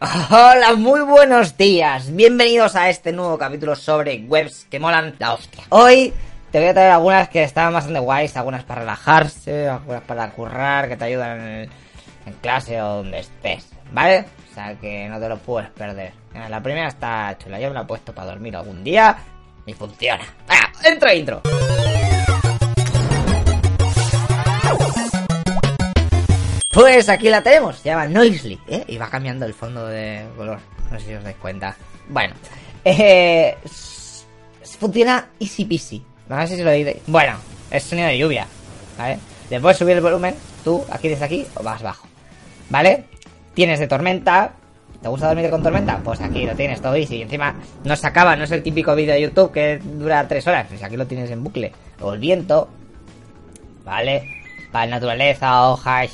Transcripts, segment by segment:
Hola, muy buenos días. Bienvenidos a este nuevo capítulo sobre webs que molan la hostia. Hoy te voy a traer algunas que están bastante guays, algunas para relajarse, algunas para currar, que te ayudan en, clase o donde estés, ¿vale? O sea que no te lo puedes perder. La primera está chula, yo me la he puesto para dormir algún día y funciona. ¡Venga, entro intro! Pues aquí la tenemos, se llama Noisely, ¿eh? Y va cambiando el fondo de color, no sé si os dais cuenta. Bueno, eh, funciona easy peasy, no sé si lo diréis. Bueno, es sonido de lluvia, ¿vale? Le puedes subir el volumen, tú, aquí desde aquí, o más bajo, ¿vale? Tienes de tormenta, ¿te gusta dormir con tormenta? Pues aquí lo tienes todo easy, y encima no se acaba, no es el típico vídeo de YouTube que dura tres horas, pues aquí lo tienes en bucle. O el viento, ¿vale? Para naturaleza, hojas,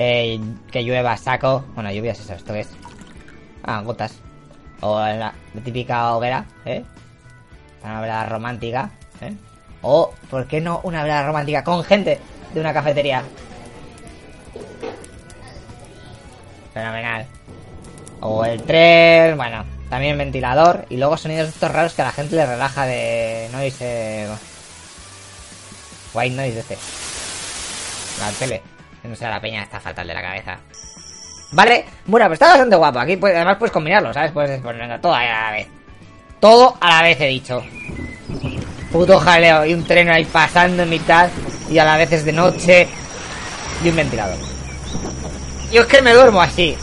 eh, que llueva saco. Bueno, lluvia es eso, esto es. Ah, gotas. O la, la típica hoguera, ¿eh? Una velada romántica, ¿eh? O, ¿por qué no una velada romántica con gente de una cafetería? Fenomenal. O el tren, bueno, también ventilador. Y luego sonidos estos raros que a la gente le relaja de noise. Eh, white noise este. La tele. No sea la peña está fatal de la cabeza. Vale, bueno, pues está bastante guapo. Aquí pues, además puedes combinarlo, ¿sabes? Puedes ponerlo todo a la vez. Todo a la vez he dicho. Puto jaleo. Y un tren ahí pasando en mitad. Y a la vez es de noche. Y un ventilador. Yo es que me duermo así.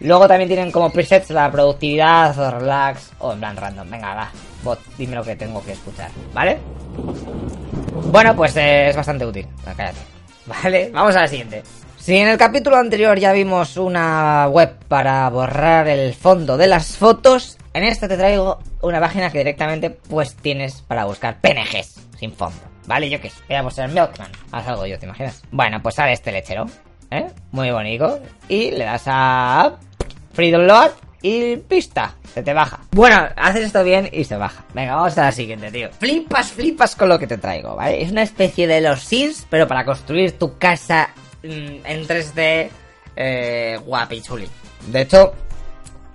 Luego también tienen como presets la productividad o relax o en plan random. Venga, va. Bot, dime lo que tengo que escuchar, ¿vale? Bueno, pues eh, es bastante útil. Cállate. Vale, vamos a la siguiente. Si en el capítulo anterior ya vimos una web para borrar el fondo de las fotos, en esta te traigo una página que directamente pues tienes para buscar PNGs sin fondo. Vale, yo qué sé, a ser Milkman. Haz algo yo, ¿te imaginas? Bueno, pues sale este lechero, ¿eh? Muy bonito. Y le das a Free Download y pista, se te baja. Bueno, haces esto bien y se baja. Venga, vamos a la siguiente, tío. Flipas, flipas con lo que te traigo, ¿vale? Es una especie de los Sims, pero para construir tu casa mm, en 3D eh, guapi chuli. De hecho,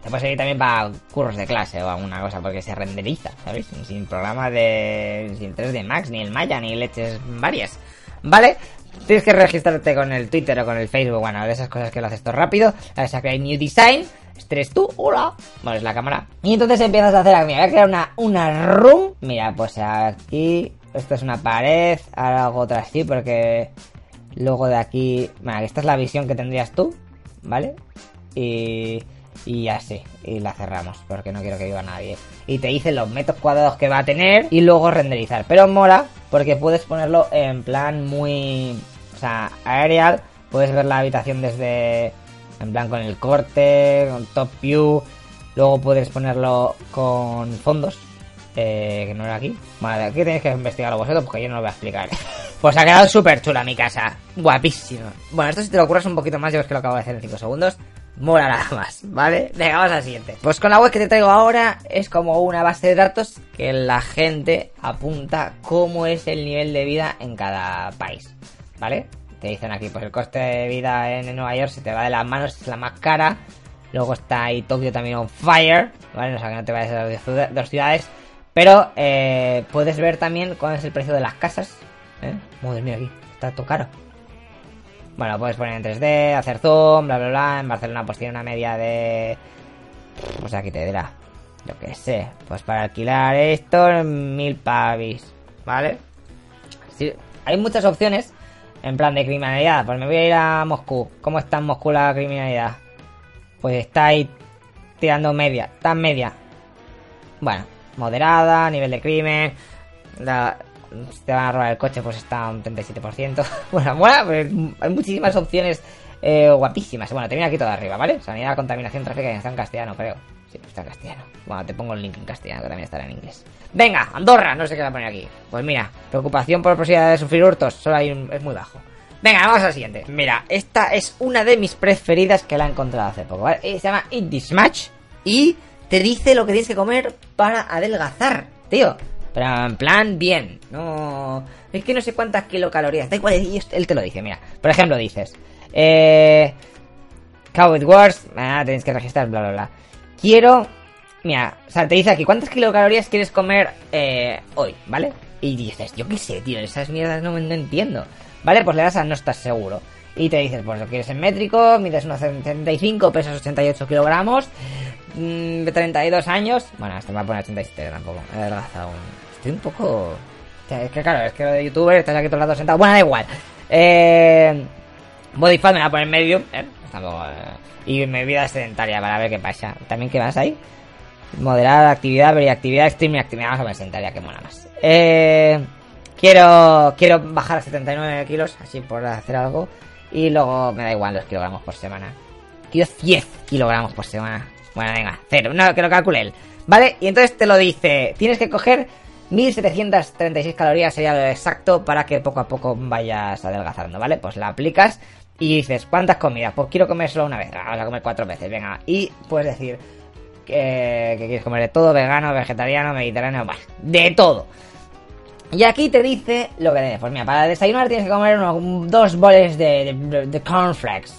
te puede servir también para curros de clase o alguna cosa, porque se renderiza, ¿sabes? Sin programa de... sin 3D Max, ni el Maya, ni leches varias. ¿Vale? Tienes que registrarte con el Twitter o con el Facebook, bueno, de esas cosas que lo haces todo rápido. Le das a crear New Design. Eres tú, hola. Bueno, es la cámara. Y entonces empiezas a hacer, mira, voy a crear una, una room. Mira, pues aquí, esto es una pared. Ahora hago otra así porque luego de aquí, bueno, esta es la visión que tendrías tú, ¿vale? Y, y así, y la cerramos porque no quiero que viva nadie. Y te dicen los metros cuadrados que va a tener y luego renderizar. Pero mola porque puedes ponerlo en plan muy, o sea, aerial. Puedes ver la habitación desde, en plan con el corte, con top view. Luego puedes ponerlo con fondos. Eh, que no era aquí. De aquí tenéis que investigarlo vosotros porque yo no lo voy a explicar. Pues ha quedado súper chula mi casa. Guapísimo. Bueno, esto si te lo curras un poquito más, yo es que lo acabo de hacer en 5 segundos. Mola nada más, ¿vale? Venga, vamos al siguiente. Pues con la web que te traigo ahora es como una base de datos que la gente apunta cómo es el nivel de vida en cada país, ¿vale? Te dicen aquí, pues el coste de vida en Nueva York se te va de las manos, es la más cara. Luego está ahí Tokio también on fire, ¿vale? O sea que no te vayas a las dos ciudades. Pero eh, puedes ver también cuál es el precio de las casas. ¿eh? Madre mía, aquí está todo caro. Bueno, puedes poner en 3D, hacer zoom, bla, bla, bla. En Barcelona pues tiene una media de... Pues aquí te dirá. Yo que sé. Pues para alquilar esto, mil pavis. ¿Vale? Sí, hay muchas opciones. En plan de criminalidad. Pues me voy a ir a Moscú. ¿Cómo está en Moscú la criminalidad? Pues está ahí tirando media. En media. Bueno, moderada, nivel de crimen. La, te van a robar el coche, pues está un 37%. bueno, mola, pues, hay muchísimas opciones eh, guapísimas. Bueno, te viene aquí todo arriba, ¿vale? Sanidad, contaminación, tráfico, está en castellano, creo. Sí, está en castellano. Bueno, te pongo el link en castellano, que también estará en inglés. Venga, Andorra, no sé qué va a poner aquí. Pues mira, preocupación por la posibilidad de sufrir hurtos, solo hay un- es muy bajo. Venga, vamos al siguiente. Mira, esta es una de mis preferidas que la he encontrado hace poco, ¿vale? Eh, Se llama Eat This Match y te dice lo que tienes que comer para adelgazar, tío. Pero en plan, bien. No. Es que no sé cuántas kilocalorías. Da igual, él te lo dice, mira. Por ejemplo, dices. Eh. It works, ah, tenéis que registrar, bla, bla, bla. Quiero, mira, o sea, te dice aquí, ¿cuántas kilocalorías quieres comer eh, hoy? ¿Vale? Y dices, yo qué sé, tío, esas mierdas no, entiendo. ¿Vale? Pues le das a no estás seguro. Y te dices, pues lo quieres en métrico, mides 1,75, pesas 88 kilogramos, mmm, 32 años. Bueno, este me va a poner 87 tampoco, he adelgazado. Un poco... Es que claro, es que lo de youtuber, estás aquí todo el rato sentado. Bueno, da igual. Eh... Body fat me va a poner medium, ¿eh? Tampoco, eh, Y mi vida sedentaria para ver qué pasa. ¿También qué vas ahí? Moderar actividad, ver actividad, extreme actividad. Vamos a ver sedentaria, que mola más. Eh... Quiero, quiero bajar a 79 kilos, así por hacer algo. Y luego me da igual los kilogramos por semana. Quiero 10 kilogramos por semana. Bueno, venga, cero. No, que lo calcule él. ¿Vale? Y entonces te lo dice. Tienes que coger 1736 calorías, sería lo exacto, para que poco a poco vayas adelgazando, ¿vale? Pues la aplicas y dices, ¿cuántas comidas? Pues quiero comer solo una vez. Vamos a comer cuatro veces, venga. Y puedes decir que, quieres comer de todo, vegano, vegetariano, mediterráneo, bueno, de todo. Y aquí te dice lo que tienes. Pues mira, para desayunar tienes que comer unos, dos boles de, de, cornflakes.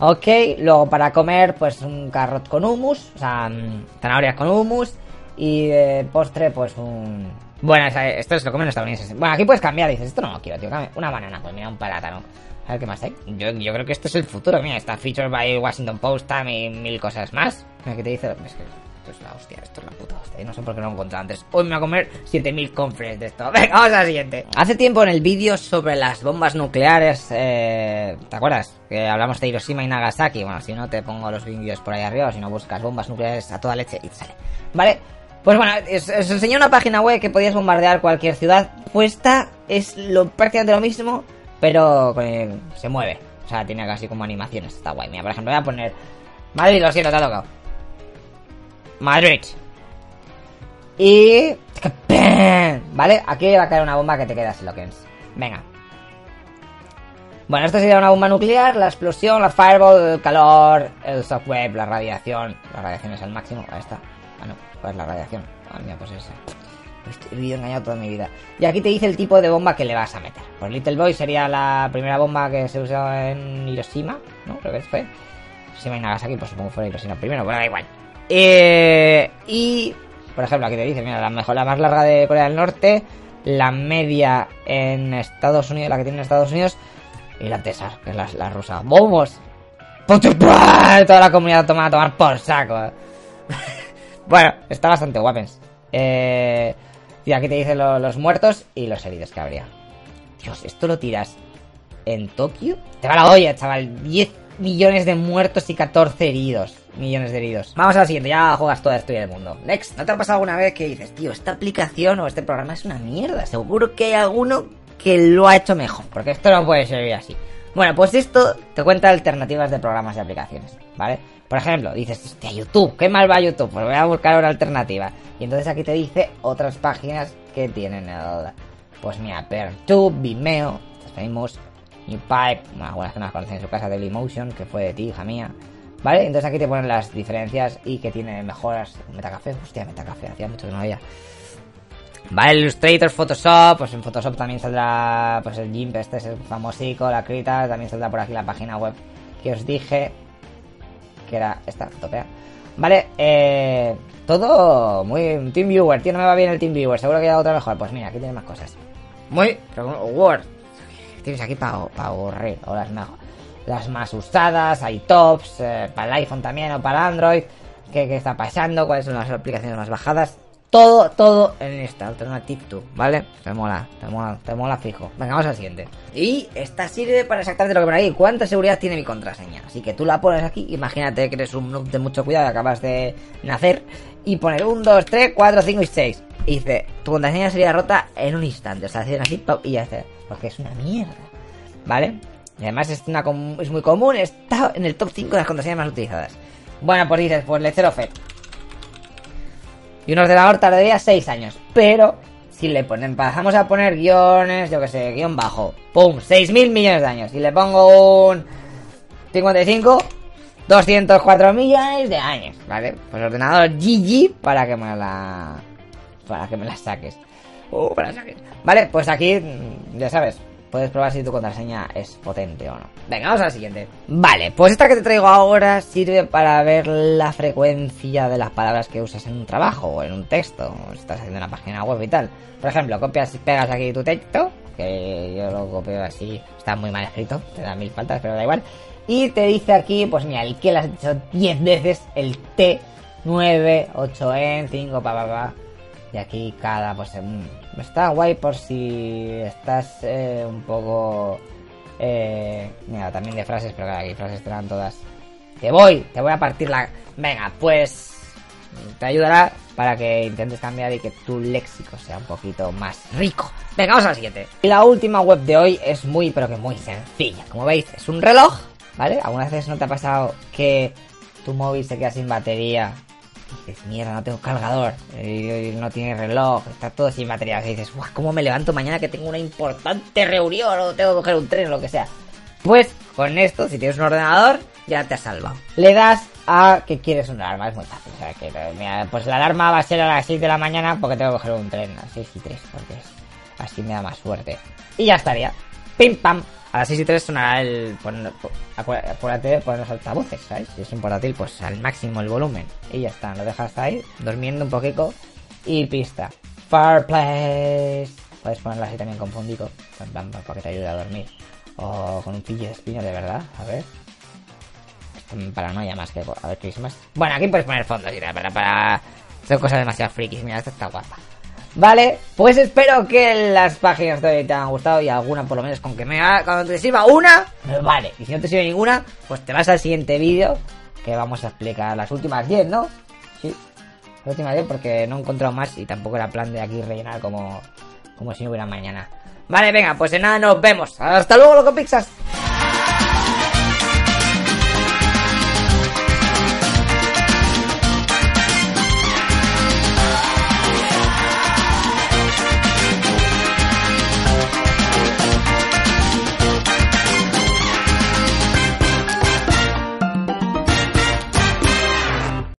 Ok, luego para comer, pues un carrot con hummus, o sea, mm, zanahorias con hummus. Y postre, pues un. Bueno, esto es lo comen los estadounidenses. Bueno, aquí puedes cambiar, dices, esto no lo quiero, tío. Una banana, pues mira, un plátano. A ver qué más hay. Yo, creo que esto es el futuro, mira, está featured by Washington Post Time y mil cosas más. Mira, que te dice. Es que esto es la hostia, esto es la puta hostia. No sé por qué no lo he encontrado antes. Hoy me voy a comer 7000 confres de esto. Venga, vamos a la siguiente. Hace tiempo en el vídeo sobre las bombas nucleares, eh, ¿te acuerdas? Que hablamos de Hiroshima y Nagasaki. Bueno, si no, te pongo los vídeos por ahí arriba. Si no, buscas bombas nucleares a toda leche y te sale. ¿Vale? Pues bueno, os, enseñé una página web que podías bombardear cualquier ciudad. Pues esta es lo, prácticamente lo mismo, pero con, se mueve. O sea, tiene casi como animaciones. Está guay. Mira, por ejemplo, voy a poner... Madrid, lo siento, te ha tocado. Madrid. Y... ¿Vale? Aquí va a caer una bomba que te queda lo que es. Venga. Bueno, esto sería una bomba nuclear, la explosión, la fireball, el calor, el software, la radiación. La radiación es al máximo. Ahí está. Ah, no. ¿Cuál es la radiación? Ah, mira, pues esa. He vivido engañado toda mi vida. Y aquí te dice el tipo de bomba que le vas a meter. Pues Little Boy sería la primera bomba que se usó en Hiroshima, ¿no? Creo que fue. Hiroshima y Nagasaki, pues supongo que fue Hiroshima primero. Bueno, da igual. Eh, y, por ejemplo, aquí te dice, mira, la mejor, la más larga de Corea del Norte, la media en Estados Unidos, la que tiene en Estados Unidos, y la Tesar, que es la, la rusa. ¡Vamos! Toda la comunidad toma a tomar por saco. bueno, está bastante guapens. Eh, y aquí te dicen lo, los muertos y los heridos que habría. Dios, esto lo tiras en Tokio. Te va la olla, chaval. 10 millones de muertos y 14 heridos. Millones de heridos. Vamos a la siguiente, ya juegas toda la historia del mundo. Next, ¿no te ha pasado alguna vez que dices, tío, esta aplicación o este programa es una mierda? Seguro que hay alguno que lo ha hecho mejor, porque esto no puede servir así. Bueno, pues esto te cuenta alternativas de programas y aplicaciones, ¿vale? Por ejemplo, dices, hostia, YouTube, ¿qué mal va YouTube? Pues voy a buscar una alternativa. Y entonces aquí te dice otras páginas que tienen el... Pues mira, PerTube, Vimeo, Famous, NewPipe, algunas que no las conocen en su casa, Dailymotion, que fue de ti, hija mía. ¿Vale? Entonces aquí te ponen las diferencias y que tiene mejoras. Metacafé, hostia, Metacafé, hacía mucho que no había. Vale, Illustrator, Photoshop, pues en Photoshop también saldrá pues el GIMP, este es el famosico, la Krita, también saldrá por aquí la página web que os dije, que era esta, Fotopea. Vale, eh, todo muy... TeamViewer, tío, no me va bien el TeamViewer, seguro que hay otra mejor. Pues mira, aquí tienes más cosas. Muy... Word. Tienes aquí para pa aburrir, o las mejor. Las más usadas, hay tops, eh, para el iPhone también o para Android. ¿Qué, ¿Qué está pasando? ¿Cuáles son las aplicaciones más bajadas? Todo, todo en esta Alternative 2, ¿vale? Te mola, te mola, te mola fijo. Venga, vamos al siguiente. Y esta sirve para exactamente lo que pone ahí. ¿Cuánta seguridad tiene mi contraseña? Así que tú la pones aquí, imagínate que eres un noob de mucho cuidado acabas de nacer. Y poner 1, 2, 3, 4, 5 y 6. Y dice, tu contraseña sería rota en un instante. O sea, hacen así y ya está. Porque es una mierda. ¿Vale? Y además es, una, es muy común, está en el top 5 de las contraseñas más utilizadas. Bueno, pues dices, pues le cero FED. Y un ordenador tardaría 6 años. Pero si le ponen, pasamos a poner guiones, yo que sé, guion bajo. ¡Pum! 6.000 millones de años. Y le pongo un 55, 204 millones de años. ¿Vale? Pues ordenador GG para que me la... Para que me la saques. Uh, para saques. Vale, pues aquí, ya sabes. Puedes probar si tu contraseña es potente o no. Venga, vamos a la siguiente. Vale, pues esta que te traigo ahora sirve para ver la frecuencia de las palabras que usas en un trabajo o en un texto, o estás haciendo una página web y tal. Por ejemplo, copias y pegas aquí tu texto, que yo lo copio así, está muy mal escrito, te da mil faltas, pero da igual. Y te dice aquí, pues mira, el que lo has hecho 10 veces, el T, 9, 8 en, 5, pa, pa, pa. Y aquí cada, pues mm, está guay por si estás eh, un poco... Eh, mira, también de frases, pero claro, aquí frases te dan todas. Te voy, te voy a partir la... Venga, pues te ayudará para que intentes cambiar y que tu léxico sea un poquito más rico. Venga, vamos a la siguiente. Y la última web de hoy es muy, pero que muy sencilla. Como veis, es un reloj, ¿vale? Algunas veces no te ha pasado que tu móvil se queda sin batería dices, mierda, no tengo cargador, no tiene reloj, está todo sin batería. Y dices, ¿cómo me levanto mañana que tengo una importante reunión o tengo que coger un tren o lo que sea? Pues con esto, si tienes un ordenador, ya te has salvado. Le das a que quieres una alarma, es muy fácil. O sea, que, mira, pues la alarma va a ser a las 6 de la mañana porque tengo que coger un tren a las 6 y 3, porque así me da más suerte. Y ya estaría. Pim pam. A las 6 y 3 sonará el. acuérdate de poner los altavoces, ¿sabes? Si es un portátil, pues al máximo el volumen. Y ya está, lo dejas ahí, durmiendo un poquito. Y pista. Fireplace. Puedes ponerlo así también con fundico, para que te ayude a dormir. O con un pillo de espino, de verdad, a ver. Paranoia más que. A ver, Christmas. Bueno, aquí puedes poner fondos, para. para... Son cosas demasiado frikis. Mira, esta está guapa. Vale, pues espero que las páginas de hoy te hayan gustado y alguna por lo menos con que me haga, cuando te sirva una, vale. Y si no te sirve ninguna, pues te vas al siguiente vídeo que vamos a explicar las últimas 10, ¿no? Sí, las últimas 10 porque no he encontrado más y tampoco era plan de aquí rellenar como, como si no hubiera mañana. Vale, venga, pues de nada nos vemos. Hasta luego, loco Pixas.